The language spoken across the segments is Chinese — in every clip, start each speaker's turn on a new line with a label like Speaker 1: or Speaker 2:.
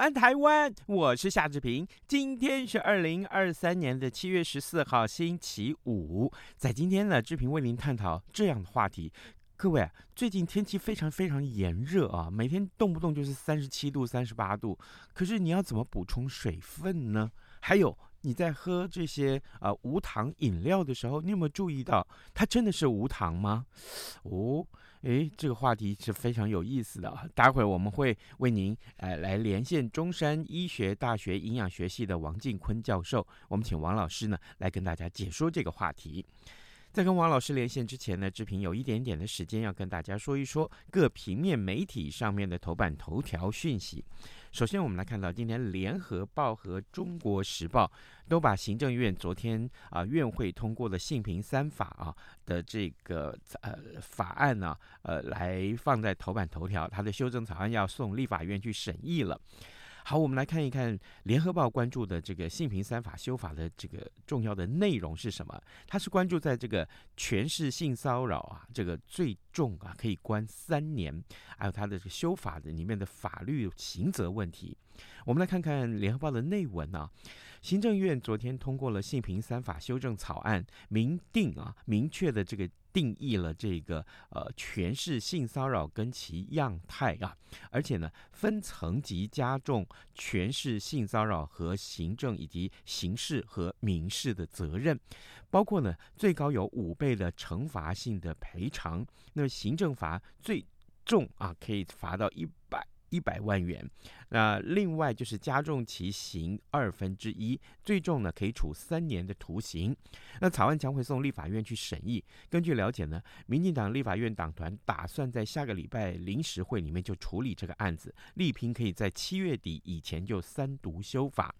Speaker 1: 安，台湾！我是夏志平。今天是二零二三年的七月十四号，星期五。在今天呢，志平为您探讨这样的话题。各位，最近天气非常非常炎热啊，每天动不动就是三十七度、三十八度。可是你要怎么补充水分呢？还有你在喝这些啊、无糖饮料的时候，你有没有注意到它真的是无糖吗？哦。诶，这个话题是非常有意思的！待会儿我们会为您呃来连线中山医学大学营养学系的王静坤教授，我们请王老师呢来跟大家解说这个话题。在跟王老师连线之前呢，志平有一点点的时间要跟大家说一说各平面媒体上面的头版头条讯息。首先，我们来看到今天《联合报》和《中国时报》都把行政院昨天啊院会通过的性平三法啊的这个呃法案呢，呃来放在头版头条，它的修正草案要送立法院去审议了。好，我们来看一看《联合报》关注的这个性平三法修法的这个重要的内容是什么？它是关注在这个权势性骚扰啊，这个最重啊可以关三年，还有它的这个修法的里面的法律刑责问题。我们来看看《联合报》的内文啊。行政院昨天通过了性平三法修正草案，明定啊，明确的这个定义了这个呃全市性骚扰跟其样态啊，而且呢分层级加重全市性骚扰和行政以及刑事和民事的责任，包括呢最高有五倍的惩罚性的赔偿，那行政罚最重啊可以罚到一。一百万元，那另外就是加重其刑二分之一，最重呢可以处三年的徒刑。那草案将会送立法院去审议。根据了解呢，民进党立法院党团打算在下个礼拜临时会里面就处理这个案子，力拼可以在七月底以前就三读修法。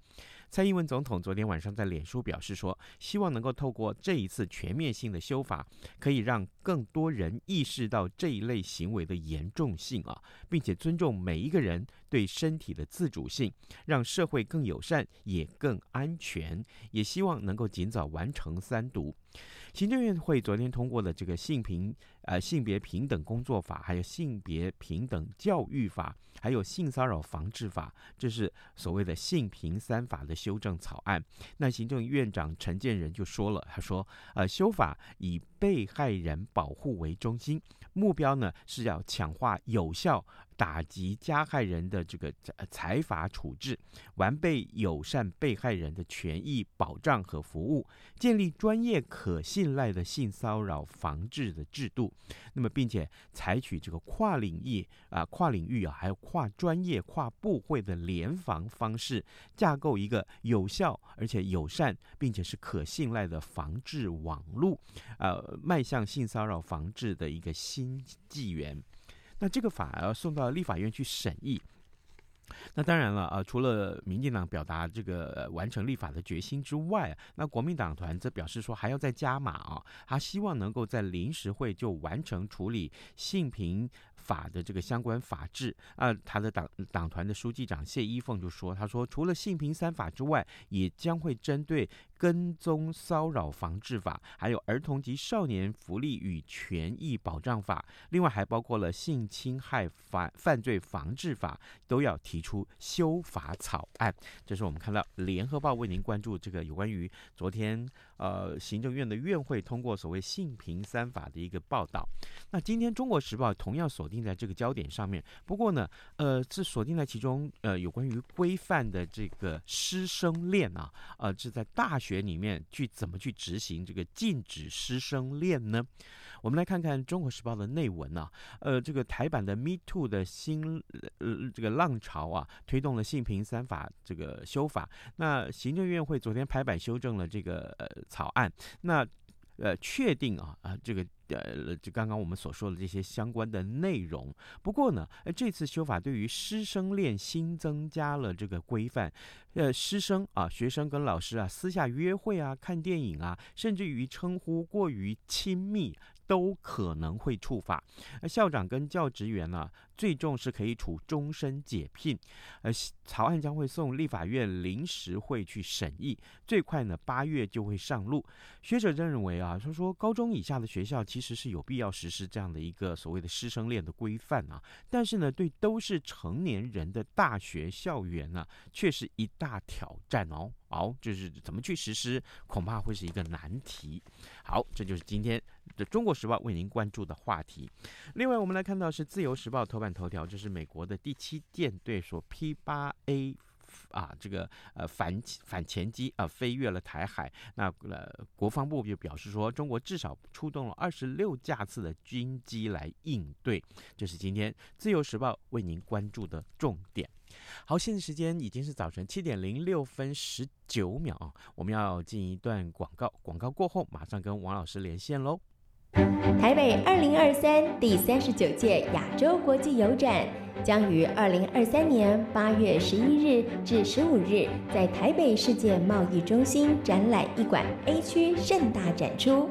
Speaker 1: 蔡英文总统昨天晚上在脸书表示说，希望能够透过这一次全面性的修法，可以让更多人意识到这一类行为的严重性啊，并且尊重每一个人对身体的自主性，让社会更友善也更安全。也希望能够尽早完成三读。行政院会昨天通过的这个性平呃性别平等工作法，还有性别平等教育法，还有性骚扰防治法，这是所谓的性平三法的修正草案。那行政院长陈建仁就说了，他说呃修法以被害人保护为中心，目标呢是要强化有效。打击加害人的这个财罚处置，完备友善被害人的权益保障和服务，建立专业可信赖的性骚扰防治的制度。那么，并且采取这个跨领域啊、跨领域啊，还有跨专业、跨部会的联防方式，架构一个有效而且友善，并且是可信赖的防治网络，呃，迈向性骚扰防治的一个新纪元。那这个法要送到立法院去审议，那当然了啊，除了民进党表达这个完成立法的决心之外，那国民党团则表示说还要再加码啊，他希望能够在临时会就完成处理性平法的这个相关法制啊，他的党党团的书记长谢依凤就说，他说除了性平三法之外，也将会针对。跟踪骚扰防治法，还有儿童及少年福利与权益保障法，另外还包括了性侵害犯犯罪防治法，都要提出修法草案。这是我们看到联合报为您关注这个有关于昨天呃行政院的院会通过所谓性平三法的一个报道。那今天中国时报同样锁定在这个焦点上面，不过呢，呃是锁定在其中呃有关于规范的这个师生恋啊，呃是在大学。学里面去怎么去执行这个禁止师生恋呢？我们来看看《中国时报》的内文啊，呃，这个台版的 Me Too 的新呃这个浪潮啊，推动了性平三法这个修法。那行政院会昨天拍版修正了这个呃草案。那呃确定啊啊这个。呃，就刚刚我们所说的这些相关的内容。不过呢，呃，这次修法对于师生恋新增加了这个规范。呃，师生啊，学生跟老师啊，私下约会啊，看电影啊，甚至于称呼过于亲密，都可能会触法。呃，校长跟教职员呢，最重是可以处终身解聘。呃，草案将会送立法院临时会去审议，最快呢八月就会上路。学者认为啊，他说高中以下的学校其实是有必要实施这样的一个所谓的师生恋的规范啊，但是呢，对都是成年人的大学校园呢，却是一大挑战哦。好，就是怎么去实施，恐怕会是一个难题。好，这就是今天这《中国时报》为您关注的话题。另外，我们来看到是《自由时报》头版头条，这是美国的第七舰队说 P 八 A 啊，这个呃反反潜机啊飞越了台海。那呃，国防部就表示说，中国至少出动了二十六架次的军机来应对。这是今天《自由时报》为您关注的重点。好，现在时间已经是早晨七点零六分十九秒啊，我们要进一段广告，广告过后马上跟王老师连线喽。
Speaker 2: 台北二零二三第三十九届亚洲国际邮展将于二零二三年八月十一日至十五日在台北世界贸易中心展览一馆 A 区盛大展出。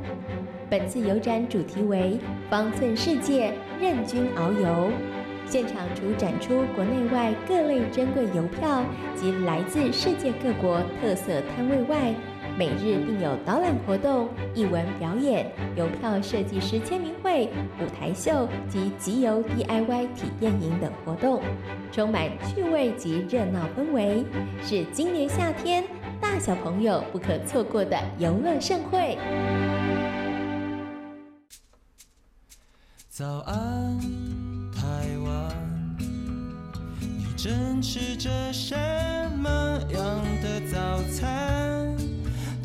Speaker 2: 本次邮展主题为“方寸世界，任君遨游”。现场除展出国内外各类珍贵邮票及来自世界各国特色摊位外，每日并有导览活动、艺文表演、邮票设计师签名会、舞台秀及集邮 DIY 体验营等活动，充满趣味及热闹氛围，是今年夏天大小朋友不可错过的游乐盛会。
Speaker 3: 早安。正吃着什么样的早餐？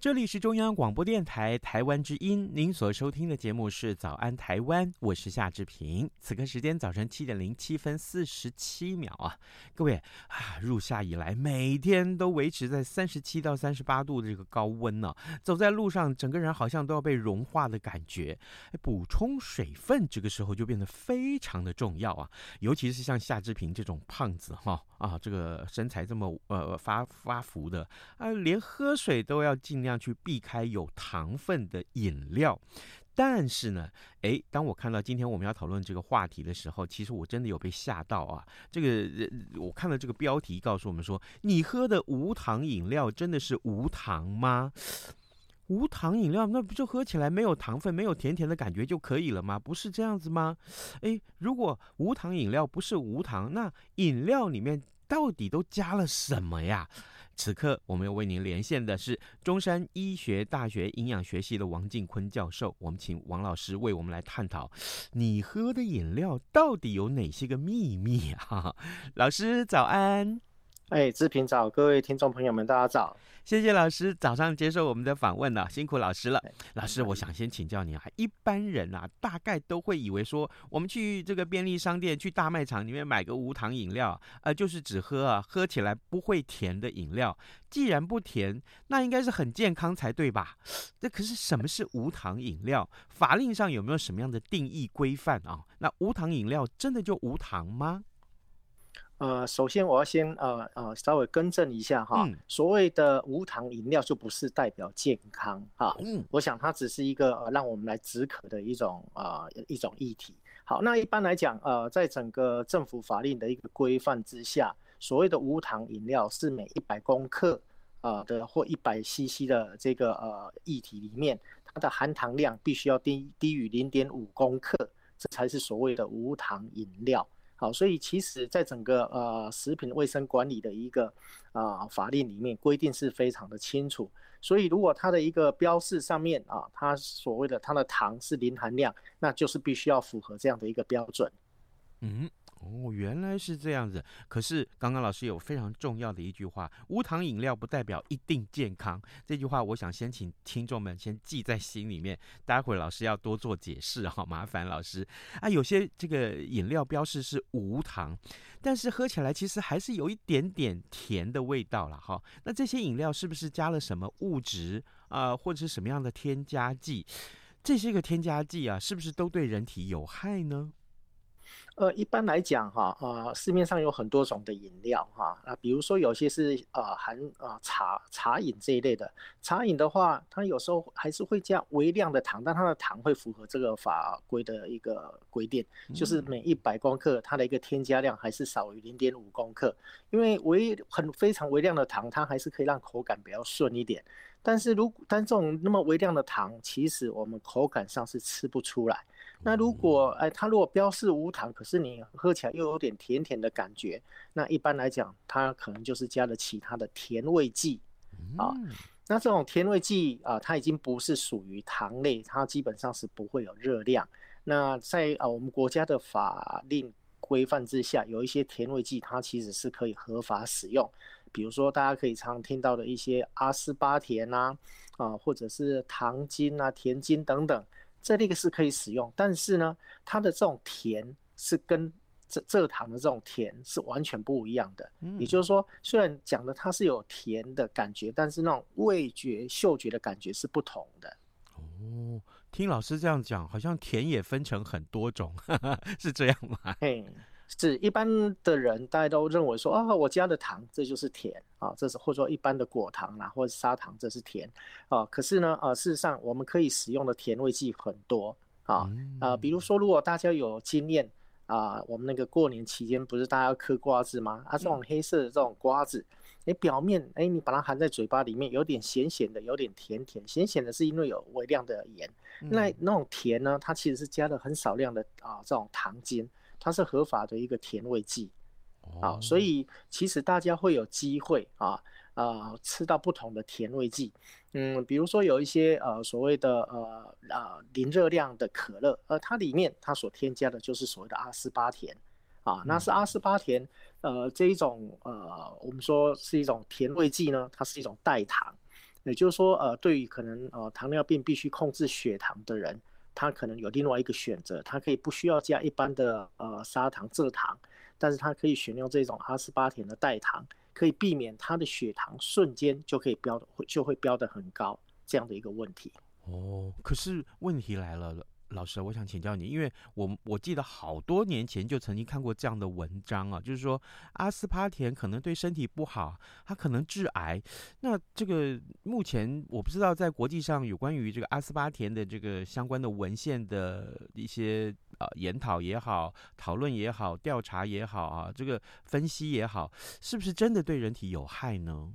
Speaker 1: 这里是中央广播电台台湾之音，您所收听的节目是《早安台湾》，我是夏志平。此刻时间早晨七点零七分四十七秒啊，各位啊，入夏以来每天都维持在三十七到三十八度的这个高温呢、走在路上整个人好像都要被融化的感觉。补充水分这个时候就变得非常的重要啊，尤其是像夏志平这种胖子哈啊，这个身材这么呃发发福的啊，连喝水都要尽量。这样去避开有糖分的饮料，但是呢，诶，当我看到今天我们要讨论这个话题的时候，其实我真的有被吓到啊！这个我看到这个标题告诉我们说，你喝的无糖饮料真的是无糖吗？无糖饮料那不就喝起来没有糖分、没有甜甜的感觉就可以了吗？不是这样子吗？诶，如果无糖饮料不是无糖，那饮料里面到底都加了什么呀？此刻，我们要为您连线的是中山医学大学营养学系的王静坤教授。我们请王老师为我们来探讨，你喝的饮料到底有哪些个秘密啊？老师早安。
Speaker 4: 哎，志平早，各位听众朋友们，大家早。
Speaker 1: 谢谢老师早上接受我们的访问了，辛苦老师了。老师，我想先请教你啊，一般人啊，大概都会以为说，我们去这个便利商店、去大卖场里面买个无糖饮料，呃，就是只喝啊，喝起来不会甜的饮料。既然不甜，那应该是很健康才对吧？这可是什么是无糖饮料？法令上有没有什么样的定义规范啊？那无糖饮料真的就无糖吗？
Speaker 4: 呃，首先我要先呃呃稍微更正一下哈，嗯、所谓的无糖饮料就不是代表健康哈，嗯，我想它只是一个呃让我们来止渴的一种呃一种议题。好，那一般来讲呃，在整个政府法令的一个规范之下，所谓的无糖饮料是每一百公克呃的或一百 CC 的这个呃液体里面，它的含糖量必须要低低于零点五公克，这才是所谓的无糖饮料。好，所以其实，在整个呃食品卫生管理的一个啊、呃、法令里面规定是非常的清楚。所以，如果它的一个标示上面啊，它所谓的它的糖是零含量，那就是必须要符合这样的一个标准。
Speaker 1: 嗯，哦，原来是这样子。可是刚刚老师有非常重要的一句话：无糖饮料不代表一定健康。这句话我想先请听众们先记在心里面，待会儿老师要多做解释，好麻烦老师啊。有些这个饮料标示是无糖，但是喝起来其实还是有一点点甜的味道了哈。那这些饮料是不是加了什么物质啊，或者是什么样的添加剂？这些个添加剂啊，是不是都对人体有害呢？
Speaker 4: 呃，一般来讲哈，呃，市面上有很多种的饮料哈，啊，比如说有些是呃含呃茶茶饮这一类的，茶饮的话，它有时候还是会加微量的糖，但它的糖会符合这个法规的一个规定，就是每一百公克它的一个添加量还是少于零点五公克，因为微很非常微量的糖，它还是可以让口感比较顺一点，但是如果但这种那么微量的糖，其实我们口感上是吃不出来。那如果哎，它如果标示无糖，可是你喝起来又有点甜甜的感觉，那一般来讲，它可能就是加了其他的甜味剂啊。那这种甜味剂啊，它已经不是属于糖类，它基本上是不会有热量。那在啊我们国家的法令规范之下，有一些甜味剂它其实是可以合法使用，比如说大家可以常听到的一些阿斯巴甜啊啊，或者是糖精啊、甜精等等。这那个是可以使用，但是呢，它的这种甜是跟蔗蔗糖的这种甜是完全不一样的。嗯，也就是说，虽然讲的它是有甜的感觉，但是那种味觉、嗅觉的感觉是不同的。
Speaker 1: 哦，听老师这样讲，好像甜也分成很多种，是这样吗？
Speaker 4: 嘿。是一般的人，大家都认为说啊，我加的糖这就是甜啊，这是或者说一般的果糖啦，或者砂糖这是甜啊。可是呢，呃，事实上我们可以使用的甜味剂很多啊啊，比如说如果大家有经验啊，我们那个过年期间不是大家要嗑瓜子吗？啊，这种黑色的这种瓜子，哎，表面哎你把它含在嘴巴里面，有点咸咸的，有点甜甜，咸咸的是因为有微量的盐，那那种甜呢，它其实是加了很少量的啊这种糖精。它是合法的一个甜味剂，啊，所以其实大家会有机会啊啊吃到不同的甜味剂，嗯，比如说有一些呃所谓的呃呃零热量的可乐，呃它里面它所添加的就是所谓的阿斯巴甜，啊，那是阿斯巴甜，呃这一种呃我们说是一种甜味剂呢，它是一种代糖，也就是说呃对于可能呃糖尿病必须控制血糖的人。他可能有另外一个选择，它可以不需要加一般的呃砂糖、蔗糖，但是它可以选用这种阿斯巴甜的代糖，可以避免它的血糖瞬间就可以飙的就会飙得很高这样的一个问题。
Speaker 1: 哦，可是问题来了了。老师，我想请教你，因为我我记得好多年前就曾经看过这样的文章啊，就是说阿斯巴甜可能对身体不好，它可能致癌。那这个目前我不知道在国际上有关于这个阿斯巴甜的这个相关的文献的一些呃研讨也好、讨论也好、调查也好啊，这个分析也好，是不是真的对人体有害呢？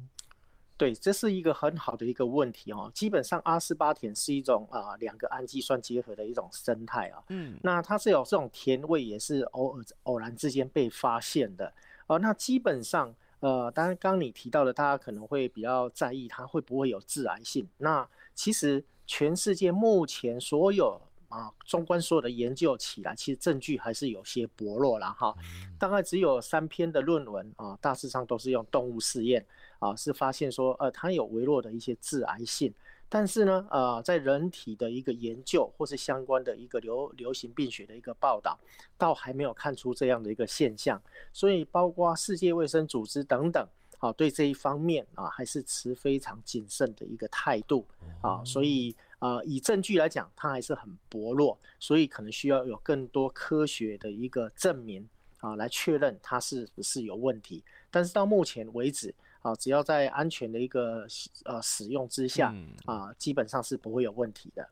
Speaker 4: 对，这是一个很好的一个问题哦。基本上，阿斯巴甜是一种啊、呃、两个氨基酸结合的一种生态啊。嗯，那它是有这种甜味，也是偶尔偶然之间被发现的。呃，那基本上，呃，当然刚刚你提到的，大家可能会比较在意它会不会有致癌性。那其实全世界目前所有啊，纵观所有的研究起来，其实证据还是有些薄弱了哈。大概只有三篇的论文啊，大致上都是用动物试验。啊，是发现说，呃，它有微弱的一些致癌性，但是呢，呃，在人体的一个研究或是相关的一个流流行病学的一个报道，倒还没有看出这样的一个现象，所以包括世界卫生组织等等，啊，对这一方面啊，还是持非常谨慎的一个态度啊，所以啊，以证据来讲，它还是很薄弱，所以可能需要有更多科学的一个证明啊，来确认它是不是有问题，但是到目前为止。啊，只要在安全的一个呃使用之下，啊，基本上是不会有问题的。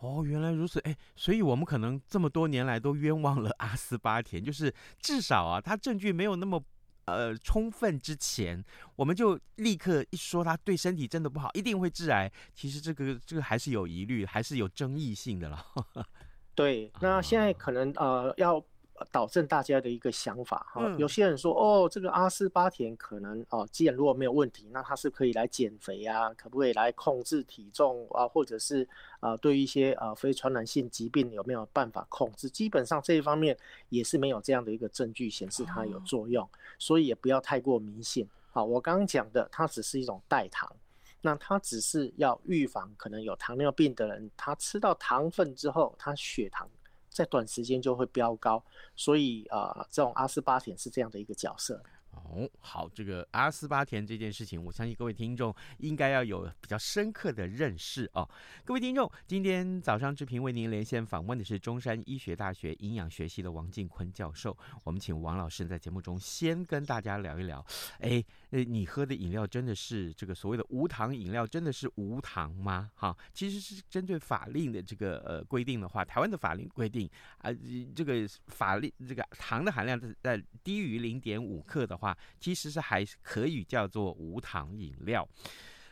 Speaker 1: 哦，原来如此，哎，所以我们可能这么多年来都冤枉了阿斯巴甜，就是至少啊，他证据没有那么呃充分之前，我们就立刻一说它对身体真的不好，一定会致癌。其实这个这个还是有疑虑，还是有争议性的了。
Speaker 4: 对，那现在可能呃要。导正大家的一个想法哈。有些人说哦，这个阿斯巴甜可能哦，既然如果没有问题，那它是可以来减肥啊，可不可以来控制体重啊，或者是啊，对于一些啊非传染性疾病有没有办法控制？基本上这一方面也是没有这样的一个证据显示它有作用，所以也不要太过迷信。好，我刚刚讲的，它只是一种代糖。那它只是要预防可能有糖尿病的人，他吃到糖分之后，他血糖在短时间就会飙高，所以啊、这种阿斯巴甜是这样的一个角色。
Speaker 1: 哦，好，这个阿斯巴甜这件事情，我相信各位听众应该要有比较深刻的认识哦。各位听众，今天早上志平为您连线访问的是中山医学大学营养学系的王静坤教授。我们请王老师在节目中先跟大家聊一聊，哎，你喝的饮料真的是这个所谓的无糖饮料，真的是无糖吗？哈，其实是针对法令的这个呃规定的话，台湾的法令规定啊，这个法令这个糖的含量在低于零点五克的话。其实是还可以叫做无糖饮料，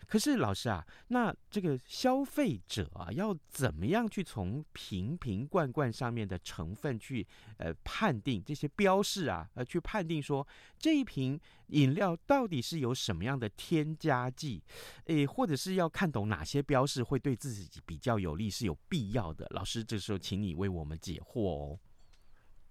Speaker 1: 可是老师啊，那这个消费者啊，要怎么样去从瓶瓶罐罐上面的成分去呃判定这些标示啊，呃去判定说这一瓶饮料到底是有什么样的添加剂，诶，或者是要看懂哪些标示会对自己比较有利是有必要的？老师，这时候请你为我们解惑哦。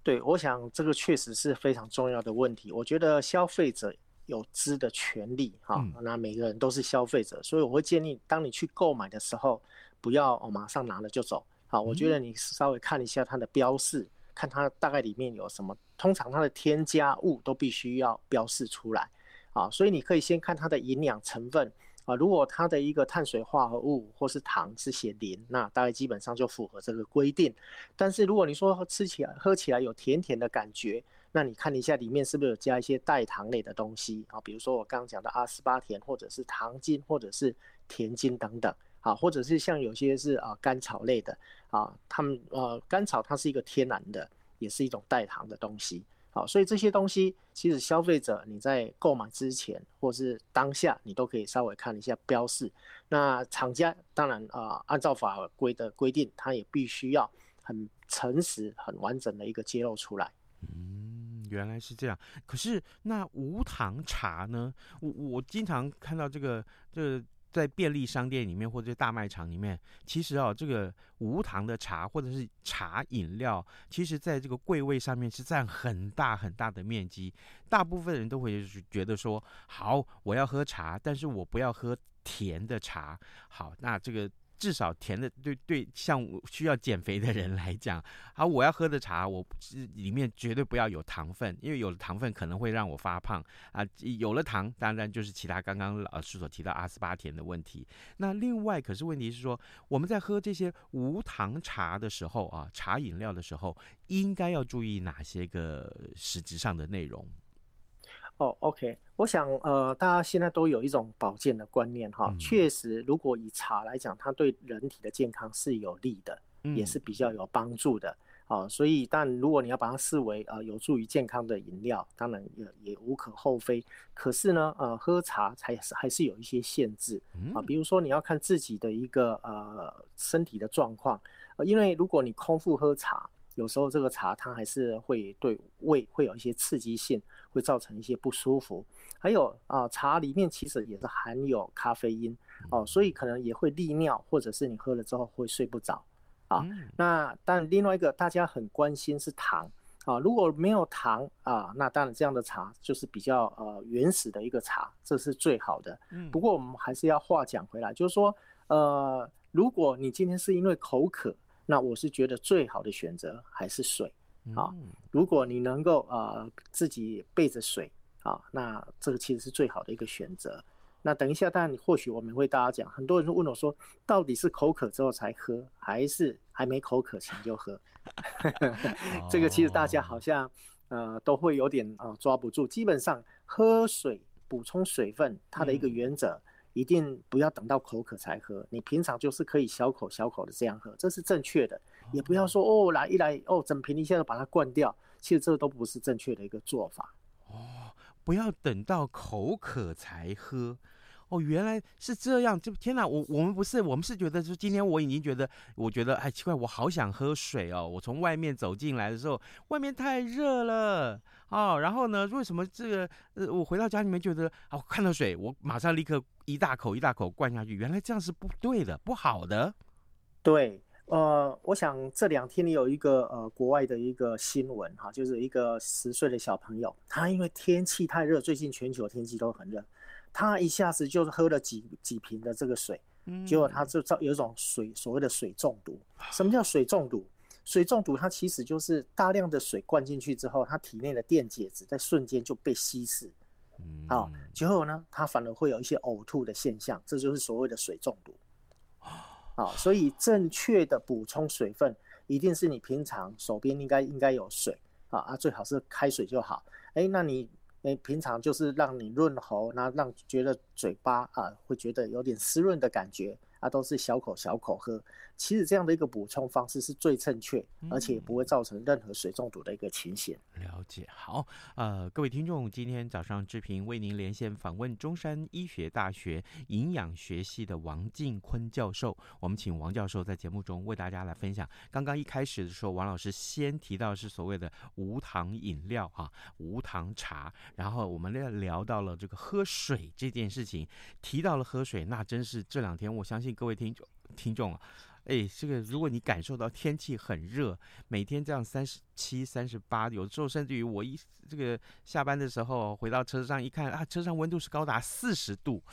Speaker 4: 对，我想这个确实是非常重要的问题。我觉得消费者有知的权利，哈、嗯，那每个人都是消费者，所以我会建议，当你去购买的时候，不要哦马上拿了就走，好，我觉得你稍微看一下它的标示，看它大概里面有什么，通常它的添加物都必须要标示出来，啊，所以你可以先看它的营养成分。啊，如果它的一个碳水化合物或是糖是写零，那大概基本上就符合这个规定。但是如果你说吃起来、喝起来有甜甜的感觉，那你看一下里面是不是有加一些代糖类的东西啊？比如说我刚刚讲的阿斯巴甜，或者是糖精，或者是甜精等等啊，或者是像有些是啊甘草类的啊，它们呃甘草它是一个天然的，也是一种代糖的东西。好，所以这些东西其实消费者你在购买之前或是当下，你都可以稍微看一下标示。那厂家当然啊、按照法规的规定，它也必须要很诚实、很完整的一个揭露出来。
Speaker 1: 嗯，原来是这样。可是那无糖茶呢？我我经常看到这个这个。在便利商店里面或者大卖场里面，其实啊，这个无糖的茶或者是茶饮料，其实在这个柜位上面是占很大很大的面积。大部分人都会觉得说，好，我要喝茶，但是我不要喝甜的茶。好，那这个。至少甜的，对对，像需要减肥的人来讲，好，我要喝的茶，我里面绝对不要有糖分，因为有了糖分可能会让我发胖啊。有了糖，当然就是其他刚刚老师所提到阿斯巴甜的问题。那另外，可是问题是说，我们在喝这些无糖茶的时候啊，茶饮料的时候，应该要注意哪些个实质上的内容？
Speaker 4: 哦、oh，OK，我想呃，大家现在都有一种保健的观念哈，确实，如果以茶来讲，它对人体的健康是有利的，嗯、也是比较有帮助的。啊。所以，但如果你要把它视为呃有助于健康的饮料，当然也也无可厚非。可是呢，呃，喝茶才是还是有一些限制啊，比如说你要看自己的一个呃身体的状况，因为如果你空腹喝茶，有时候这个茶它还是会对胃会有一些刺激性。会造成一些不舒服，还有啊，茶里面其实也是含有咖啡因哦，所以可能也会利尿，或者是你喝了之后会睡不着啊。那但另外一个大家很关心是糖啊，如果没有糖啊，那当然这样的茶就是比较呃原始的一个茶，这是最好的。不过我们还是要话讲回来，就是说呃，如果你今天是因为口渴，那我是觉得最好的选择还是水。啊，如果你能够呃自己备着水啊，那这个其实是最好的一个选择。那等一下，当然你或许我们会大家讲，很多人都问我说，到底是口渴之后才喝，还是还没口渴前就喝？这个其实大家好像呃都会有点呃抓不住。基本上喝水补充水分，它的一个原则。嗯一定不要等到口渴才喝，你平常就是可以小口小口的这样喝，这是正确的。也不要说哦，来一来哦，整瓶一下子把它灌掉，其实这都不是正确的一个做法。
Speaker 1: 哦，不要等到口渴才喝。哦，原来是这样，就天哪，我我们不是，我们是觉得，就今天我已经觉得，我觉得哎奇怪，我好想喝水哦。我从外面走进来的时候，外面太热了哦。然后呢，为什么这个呃，我回到家里面觉得，哦，看到水，我马上立刻一大口一大口灌下去。原来这样是不对的，不好的。
Speaker 4: 对，呃，我想这两天你有一个呃国外的一个新闻哈，就是一个十岁的小朋友，他因为天气太热，最近全球天气都很热。他一下子就喝了几几瓶的这个水，结果他就造有一种水所谓的水中毒。什么叫水中毒？水中毒它其实就是大量的水灌进去之后，他体内的电解质在瞬间就被稀释，好，结果呢，他反而会有一些呕吐的现象，这就是所谓的水中毒。好，所以正确的补充水分，一定是你平常手边应该应该有水啊啊，最好是开水就好。哎，那你。哎，平常就是让你润喉，那让觉得嘴巴啊会觉得有点湿润的感觉。它都是小口小口喝，其实这样的一个补充方式是最正确，而且也不会造成任何水中毒的一个情形。
Speaker 1: 嗯、了解，好，呃，各位听众，今天早上志平为您连线访问中山医学大学营养学系的王进坤教授。我们请王教授在节目中为大家来分享。刚刚一开始的时候，王老师先提到是所谓的无糖饮料啊，无糖茶，然后我们聊聊到了这个喝水这件事情，提到了喝水，那真是这两天我相信。各位听众，听众啊，哎，这个如果你感受到天气很热，每天这样三十七、三十八，有时候甚至于我一这个下班的时候回到车上一看啊，车上温度是高达四十度，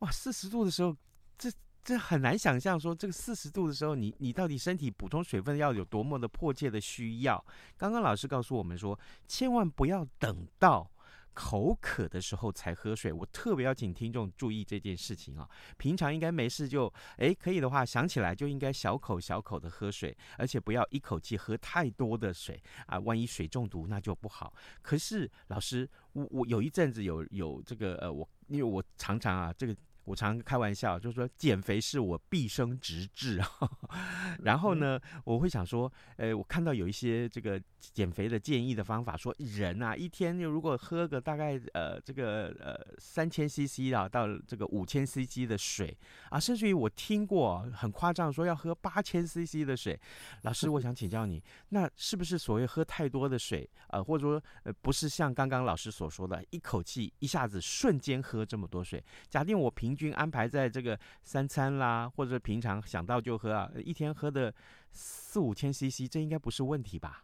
Speaker 1: 哇，四十度的时候，这这很难想象说这个四十度的时候，你你到底身体补充水分要有多么的迫切的需要？刚刚老师告诉我们说，千万不要等到。口渴的时候才喝水，我特别要请听众注意这件事情啊。平常应该没事就，诶，可以的话想起来就应该小口小口的喝水，而且不要一口气喝太多的水啊，万一水中毒那就不好。可是老师，我我有一阵子有有这个呃，我因为我常常啊这个。我常开玩笑，就是说减肥是我毕生直志啊。然后呢，我会想说，呃，我看到有一些这个减肥的建议的方法，说人啊，一天如果喝个大概呃这个呃三千 CC 啊到这个五千 CC 的水啊，甚至于我听过很夸张说要喝八千 CC 的水。老师，我想请教你，那是不是所谓喝太多的水啊，呃，或者说呃不是像刚刚老师所说的，一口气一下子瞬间喝这么多水？假定我平平均安排在这个三餐啦，或者平常想到就喝啊，一天喝的四五千 CC，这应该不是问题吧？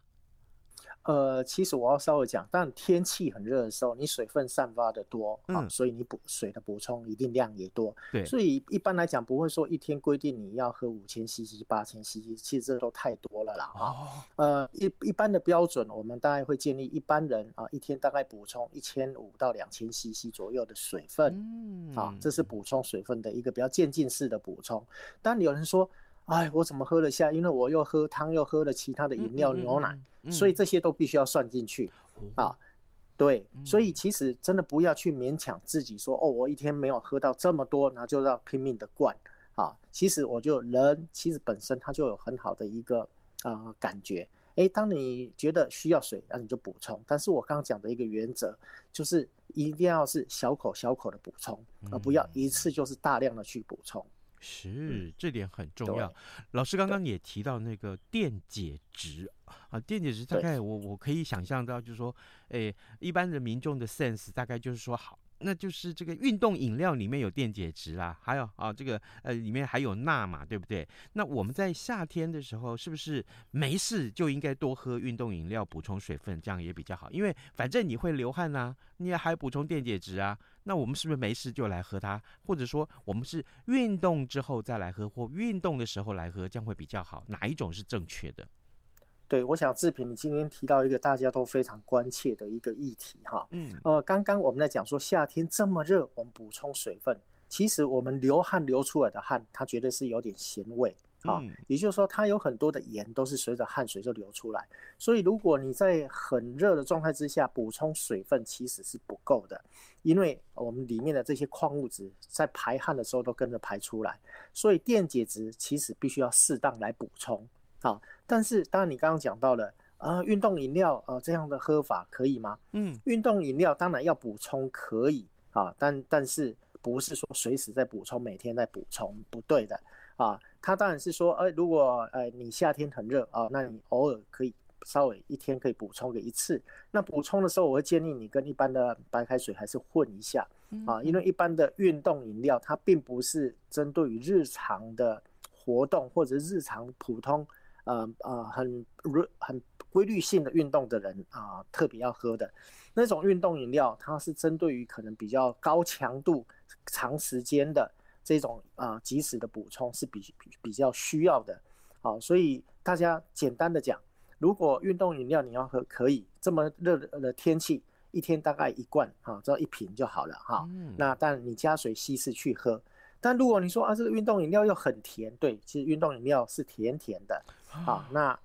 Speaker 4: 呃，其实我要稍微讲，但天气很热的时候，你水分散发的多，嗯、啊，所以你补水的补充一定量也多。对，所以一般来讲不会说一天规定你要喝五千 CC、八千 CC，其实这都太多了啦。哦，呃，一一般的标准，我们大概会建议一般人啊，一天大概补充一千五到两千 CC 左右的水分。嗯，啊，这是补充水分的一个比较渐进式的补充。但有人说，哎，我怎么喝得下？因为我又喝汤，又喝了其他的饮料、牛奶。所以这些都必须要算进去，啊，对，所以其实真的不要去勉强自己说，哦，我一天没有喝到这么多，然后就要拼命的灌，啊，其实我就人其实本身它就有很好的一个呃感觉，诶，当你觉得需要水，那你就补充。但是我刚刚讲的一个原则就是一定要是小口小口的补充，而不要一次就是大量的去补充。
Speaker 1: 是，这点很重要。老师刚刚也提到那个电解质啊，电解质大概我我可以想象到，就是说，诶，一般的民众的 sense 大概就是说好。那就是这个运动饮料里面有电解质啦，还有啊，这个呃里面还有钠嘛，对不对？那我们在夏天的时候，是不是没事就应该多喝运动饮料补充水分，这样也比较好？因为反正你会流汗啊，你也还补充电解质啊。那我们是不是没事就来喝它？或者说我们是运动之后再来喝，或运动的时候来喝，这样会比较好？哪一种是正确的？
Speaker 4: 对，我想志平，你今天提到一个大家都非常关切的一个议题哈，嗯，呃，刚刚我们在讲说夏天这么热，我们补充水分，其实我们流汗流出来的汗，它绝对是有点咸味啊，嗯，也就是说它有很多的盐都是随着汗水就流出来，所以如果你在很热的状态之下补充水分，其实是不够的，因为我们里面的这些矿物质在排汗的时候都跟着排出来，所以电解质其实必须要适当来补充。好，但是当然你刚刚讲到了，啊，运动饮料，呃，这样的喝法可以吗？嗯，运动饮料当然要补充可以啊，但但是不是说随时在补充，每天在补充，不对的啊。它当然是说，呃，如果呃你夏天很热啊，那你偶尔可以稍微一天可以补充个一次。那补充的时候，我会建议你跟一般的白开水还是混一下啊，因为一般的运动饮料它并不是针对于日常的活动或者日常普通呃呃很很规律性的运动的人啊特别要喝的。那种运动饮料，它是针对于可能比较高强度、长时间的这种啊及时的补充是比比比较需要的。好，所以大家简单的讲，如果运动饮料你要喝，可以这么热的天气，一天大概一罐哈，只要一瓶就好了哈。那但你加水稀释去喝。但如果你说啊，这个运动饮料又很甜，对，其实运动饮料是甜甜的。好，那。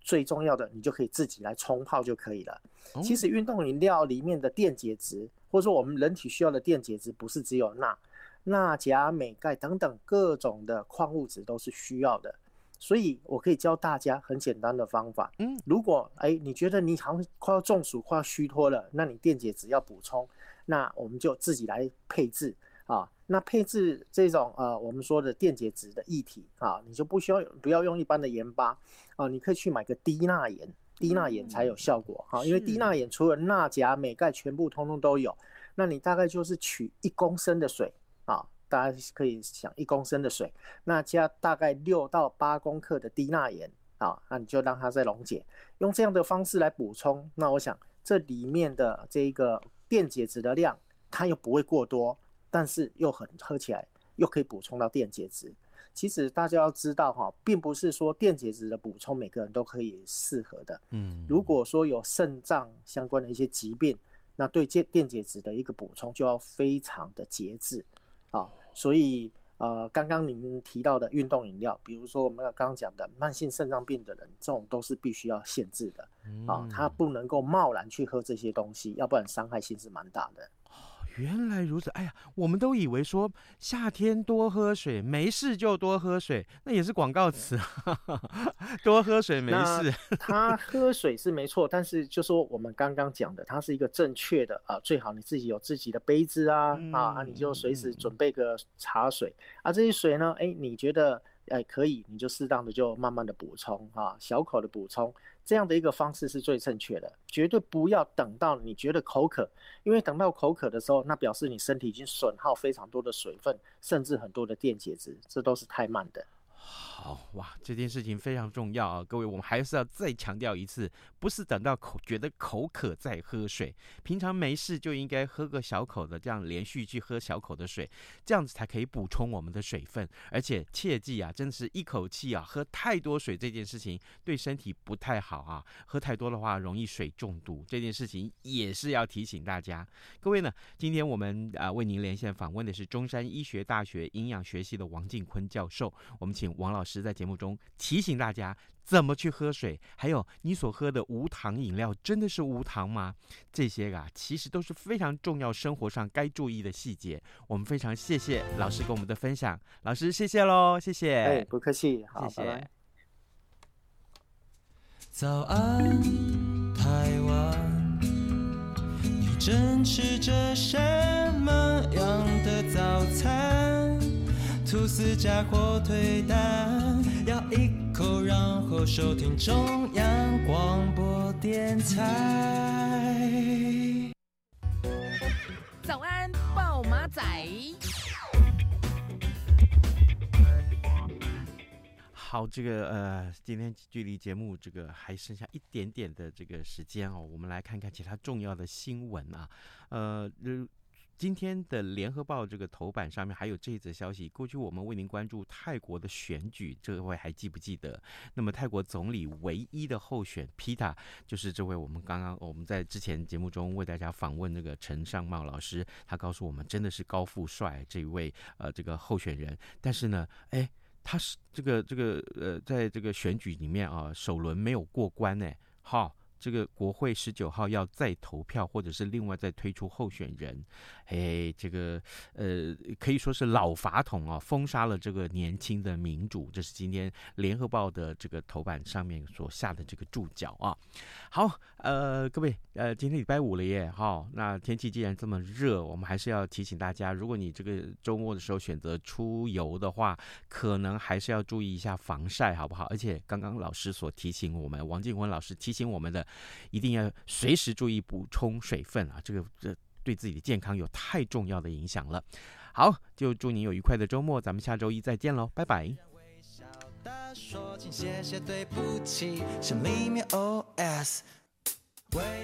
Speaker 4: 最重要的，你就可以自己来冲泡就可以了。其实运动饮料里面的电解质，或者说我们人体需要的电解质，不是只有钠、钠、钾、镁、钙等等各种的矿物质都是需要的。所以我可以教大家很简单的方法。嗯，如果哎你觉得你好像快要中暑、快要虚脱了，那你电解质要补充，那我们就自己来配置啊。那配置这种呃我们说的电解质的液体啊，你就不需要不要用一般的盐巴。啊，你可以去买个低钠盐，低钠盐才有效果哈。因为低钠盐除了钠、钾、镁、钙全部通通都有。那你大概就是取一公升的水啊，大家可以想一公升的水，那加大概六到八公克的低钠盐啊，那你就让它再溶解，用这样的方式来补充。那我想这里面的这一个电解质的量，它又不会过多，但是又很喝起来又可以补充到电解质。其实大家要知道哈，并不是说电解质的补充每个人都可以适合的。嗯，如果说有肾脏相关的一些疾病，那对电电解质的一个补充就要非常的节制啊。所以呃，刚刚您提到的运动饮料，比如说我们刚刚讲的慢性肾脏病的人，这种都是必须要限制的啊，他不能够贸然去喝这些东西，要不然伤害性是蛮大的。
Speaker 1: 原来如此，哎呀，我们都以为说夏天多喝水，没事就多喝水，那也是广告词，多喝水没事。
Speaker 4: 他喝水是没错，但是就说我们刚刚讲的，它是一个正确的啊，最好你自己有自己的杯子啊，嗯、啊，你就随时准备个茶水，啊，这些水呢，哎，你觉得哎可以，你就适当的就慢慢的补充啊，小口的补充。这样的一个方式是最正确的，绝对不要等到你觉得口渴，因为等到口渴的时候，那表示你身体已经损耗非常多的水分，甚至很多的电解质，这都是太慢的。
Speaker 1: 好哇，这件事情非常重要啊！各位，我们还是要再强调一次，不是等到口觉得口渴再喝水，平常没事就应该喝个小口的，这样连续去喝小口的水，这样子才可以补充我们的水分。而且切记啊，真的是一口气啊，喝太多水这件事情对身体不太好啊，喝太多的话容易水中毒，这件事情也是要提醒大家。各位呢，今天我们啊为您连线访问的是中山医学大学营养学系的王进坤教授，我们请王老师。在节目中提醒大家怎么去喝水，还有你所喝的无糖饮料真的是无糖吗？这些啊，其实都是非常重要生活上该注意的细节。我们非常谢谢老师跟我们的分享，老师谢谢喽，谢谢。
Speaker 4: 哎，不客气，好，
Speaker 1: 谢谢。拜拜。
Speaker 3: 早安，台湾，你正吃着什么样的早餐？吐司加火腿蛋，咬一口，然后收听中央广播电台。
Speaker 5: 早安，报马仔。
Speaker 1: 好，这个呃，今天距离节目这个还剩下一点点的这个时间哦，我们来看看其他重要的新闻啊，呃。今天的联合报这个头版上面还有这则消息。过去我们为您关注泰国的选举，这位还记不记得？那么泰国总理唯一的候选皮塔，就是这位我们刚刚我们在之前节目中为大家访问那个陈尚茂老师，他告诉我们真的是高富帅这位呃这个候选人。但是呢，哎，他是这个这个呃在这个选举里面啊首轮没有过关呢。好。这个国会十九号要再投票，或者是另外再推出候选人，哎，这个呃可以说是老法统啊，封杀了这个年轻的民主。这是今天联合报的这个头版上面所下的这个注脚啊。好，呃，各位，呃，今天礼拜五了耶，哈、那天气既然这么热，我们还是要提醒大家，如果你这个周末的时候选择出游的话，可能还是要注意一下防晒，好不好？而且刚刚老师所提醒我们，王静文老师提醒我们的，一定要随时注意补充水分啊，这个这对自己的健康有太重要的影响了。好，就祝你有愉快的周末，咱们下周一再见喽，拜拜。说，请谢谢对不起，像里面 OS。